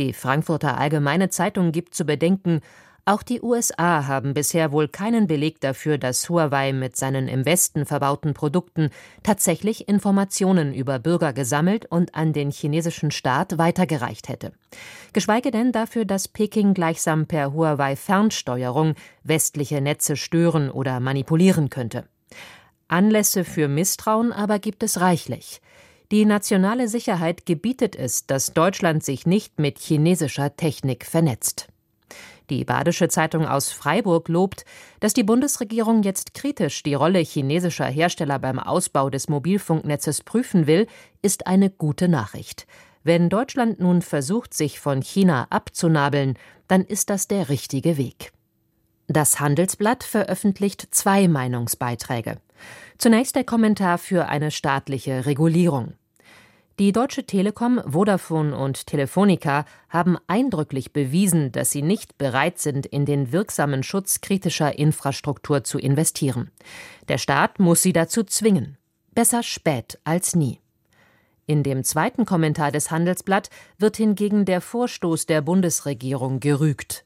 Die Frankfurter Allgemeine Zeitung gibt zu bedenken, auch die USA haben bisher wohl keinen Beleg dafür, dass Huawei mit seinen im Westen verbauten Produkten tatsächlich Informationen über Bürger gesammelt und an den chinesischen Staat weitergereicht hätte. Geschweige denn dafür, dass Peking gleichsam per Huawei Fernsteuerung westliche Netze stören oder manipulieren könnte. Anlässe für Misstrauen aber gibt es reichlich. Die nationale Sicherheit gebietet es, dass Deutschland sich nicht mit chinesischer Technik vernetzt. Die Badische Zeitung aus Freiburg lobt, dass die Bundesregierung jetzt kritisch die Rolle chinesischer Hersteller beim Ausbau des Mobilfunknetzes prüfen will, ist eine gute Nachricht. Wenn Deutschland nun versucht, sich von China abzunabeln, dann ist das der richtige Weg. Das Handelsblatt veröffentlicht zwei Meinungsbeiträge. Zunächst der Kommentar für eine staatliche Regulierung. Die Deutsche Telekom, Vodafone und Telefonica haben eindrücklich bewiesen, dass sie nicht bereit sind, in den wirksamen Schutz kritischer Infrastruktur zu investieren. Der Staat muss sie dazu zwingen. Besser spät als nie. In dem zweiten Kommentar des Handelsblatt wird hingegen der Vorstoß der Bundesregierung gerügt.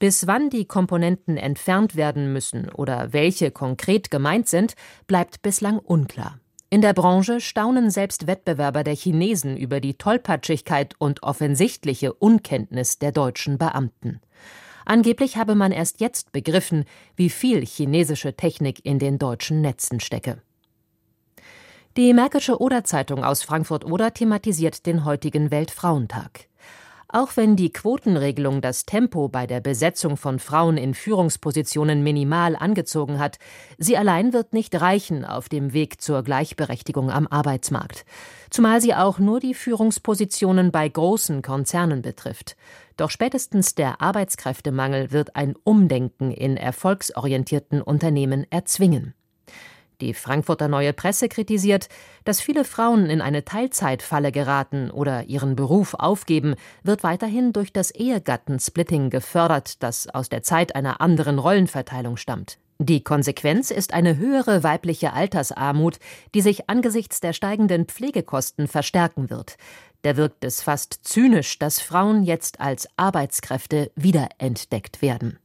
Bis wann die Komponenten entfernt werden müssen oder welche konkret gemeint sind, bleibt bislang unklar. In der Branche staunen selbst Wettbewerber der Chinesen über die Tollpatschigkeit und offensichtliche Unkenntnis der deutschen Beamten. Angeblich habe man erst jetzt begriffen, wie viel chinesische Technik in den deutschen Netzen stecke. Die Märkische Oder-Zeitung aus Frankfurt-Oder thematisiert den heutigen Weltfrauentag. Auch wenn die Quotenregelung das Tempo bei der Besetzung von Frauen in Führungspositionen minimal angezogen hat, sie allein wird nicht reichen auf dem Weg zur Gleichberechtigung am Arbeitsmarkt. Zumal sie auch nur die Führungspositionen bei großen Konzernen betrifft. Doch spätestens der Arbeitskräftemangel wird ein Umdenken in erfolgsorientierten Unternehmen erzwingen. Die Frankfurter Neue Presse kritisiert, dass viele Frauen in eine Teilzeitfalle geraten oder ihren Beruf aufgeben, wird weiterhin durch das Ehegattensplitting gefördert, das aus der Zeit einer anderen Rollenverteilung stammt. Die Konsequenz ist eine höhere weibliche Altersarmut, die sich angesichts der steigenden Pflegekosten verstärken wird. Da wirkt es fast zynisch, dass Frauen jetzt als Arbeitskräfte wiederentdeckt werden.